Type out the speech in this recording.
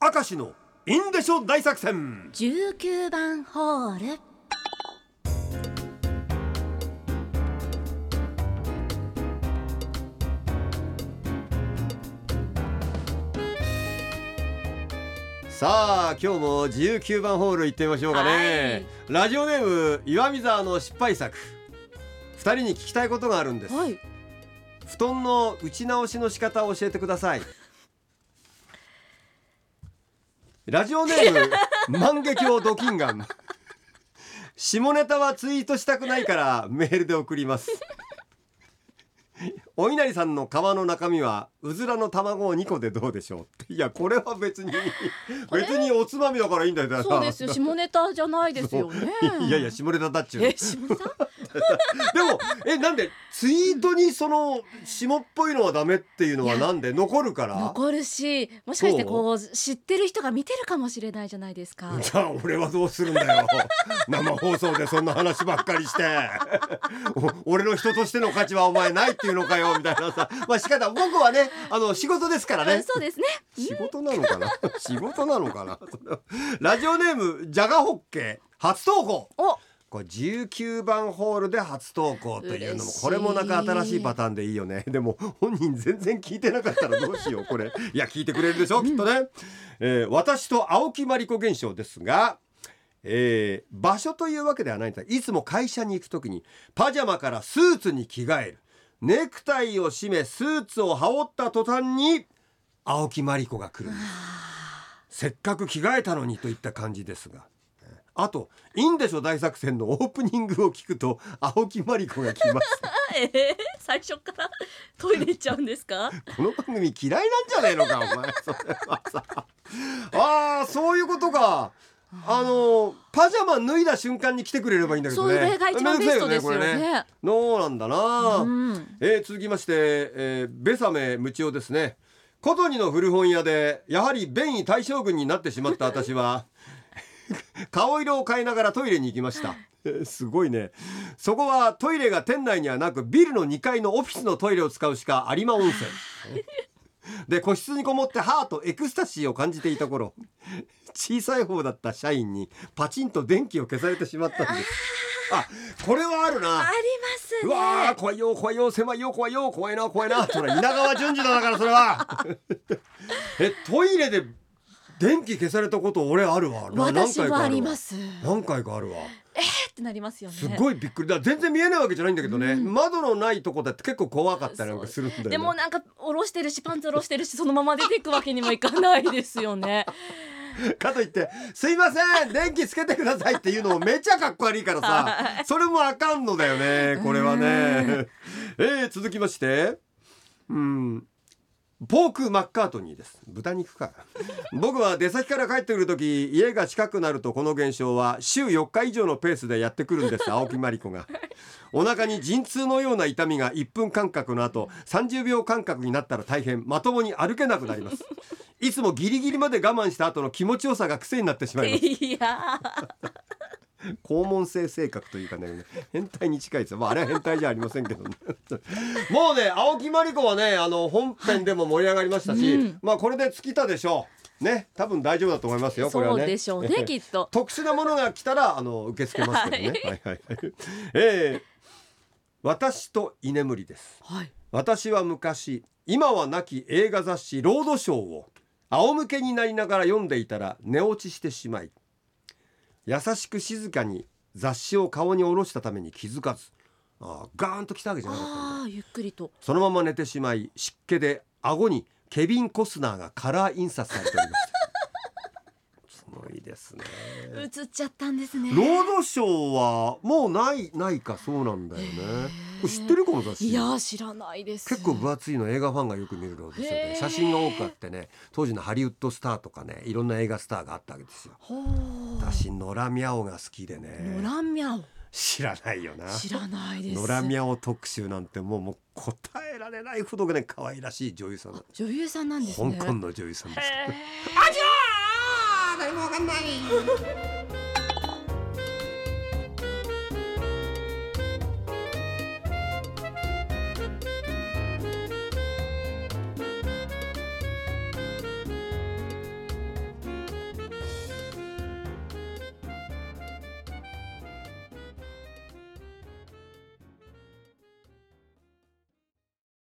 明石のインデショ大作戦。19番ホール。さあ今日も19番ホール行ってみましょうかね、ラジオネーム岩見沢の失敗作。二人に聞きたいことがあるんです、はい。布団の打ち直しの仕方を教えてくださいラジオネーム万華鏡ドキンガン。下ネタはツイートしたくないからメールで送ります。お稲荷さんの皮の中身はうずらの卵を2個でどうでしょう？いやこれは別に別におつまみだからいいんだよ。そうですよ。下ネタじゃないですよね。いやいや下ネタだっちゅうのえ下ネタ？でもえなんでツイートにその下っぽいのはダメっていうのはなんで残るから？残るしもしかしてこう知ってる人が見てるかもしれないじゃないですか。じゃあ俺はどうするんだよ。生放送でそんな話ばっかりして。お俺の人としての価値はお前ないっていうのかよみたいなさ。まあ仕方僕はねあの仕事ですからね。そうですね。仕事なのかな？仕事なのかな？ラジオネームジャガホッケ初投稿。おこれ19番ホールで初投稿というのもこれもなんか新しいパターンでいいよね。でも本人全然聞いてなかったらどうしようこれ。いや聞いてくれるでしょきっとね、えー私と青木まりこ現象ですがえー場所というわけではないんだ。いつも会社に行く時にパジャマからスーツに着替える。ネクタイを締めスーツを羽織った途端に青木まりこが来るんです。せっかく着替えたのにといった感じですがあと「いいんでしょ？大作戦」のオープニングを聞くと青木まりこが来ます。えー、最初から？トイレ行っちゃうんですか？この番組嫌いなんじゃねえのかお前。それはさ。ああそういうことか。あのパジャマ脱いだ瞬間に来てくれればいいんだけどそねれが一番ベストですよね。これそうなんだな、うん。えー続きまして、えーベサメムチオですね。コトニの古本屋でやはり便意対象群になってしまった私は 顔色を変えながらトイレに行きました。えーすごいね。そこはトイレが店内にはなくビルの2階のオフィスのトイレを使うしか有馬温泉で個室にこもってハートエクスタシーを感じていた頃小さい方だった社員にパチンと電気を消されてしまったんです。あこれはあるな。ありますうわ怖いよ怖いよ狭いよ怖いよ怖いな怖いなそれ稲川淳二だだからそれは。えトイレで電気消されたこと俺あるわ。な私もあります。何回かあるわ。ってなりますよね。すごいびっくり。だ全然見えないわけじゃないんだけどね、うん。窓のないとこだって結構怖かったりなんかするんだよね。でもなんか下ろしてるしパンツ下ろしてるしそのまま出ていくわけにもいかないですよね。かといって「すいません電気つけてください」っていうのもめっちゃかっこ悪いからさそれもあかんのだよねこれはね。えー、続きまして。うんポークマッカートニーです。豚肉か。僕は出先から帰ってくる時家が近くなるとこの現象は週4日以上のペースでやってくるんです。青木まりこが。お腹に陣痛のような痛みが1分間隔の後30秒間隔になったら大変まともに歩けなくなります。いつもギリギリまで我慢した後の気持ちよさが癖になってしまいます。いや 肛門性性格というかね変態に近いですよ、まあ、あれは変態じゃありませんけどね。もうね青木まりこはねあの本編でも盛り上がりましたし、うん。まあこれで尽きたでしょう。ね。多分大丈夫だと思いますよこれはね。そうでしょうね きっと。特殊なものが来たらあの受け付けますけどね、はい、はいはい。えー私と居眠りです。はい。私は昔今は亡き映画雑誌ロードショーを仰向けになりながら読んでいたら寝落ちしてしまい優しく静かに雑誌を顔に下ろしたために気づかずあーガーンと来たわけじゃなかったんだ。ああゆっくりと。そのまま寝てしまい湿気で顎にケビン・コスナーがカラー印刷されておりますごいですね。映っちゃったんですね。ロードショーはもうないないかそうなんだよね。知ってるこの雑誌？いや知らないです。結構分厚いの映画ファンがよく見るロードショー。で写真が多くあってね当時のハリウッドスターとかねいろんな映画スターがあったわけですよ。私野良ミャオが好きでノね。ランミャ知らないよな。オ知らないです。野良ミャオ特集なんてもうもう答えられないほどね可愛らしい女優さん。だ女優さんなんですね。香港の女優さんですへー。あじゃあ誰もわかんない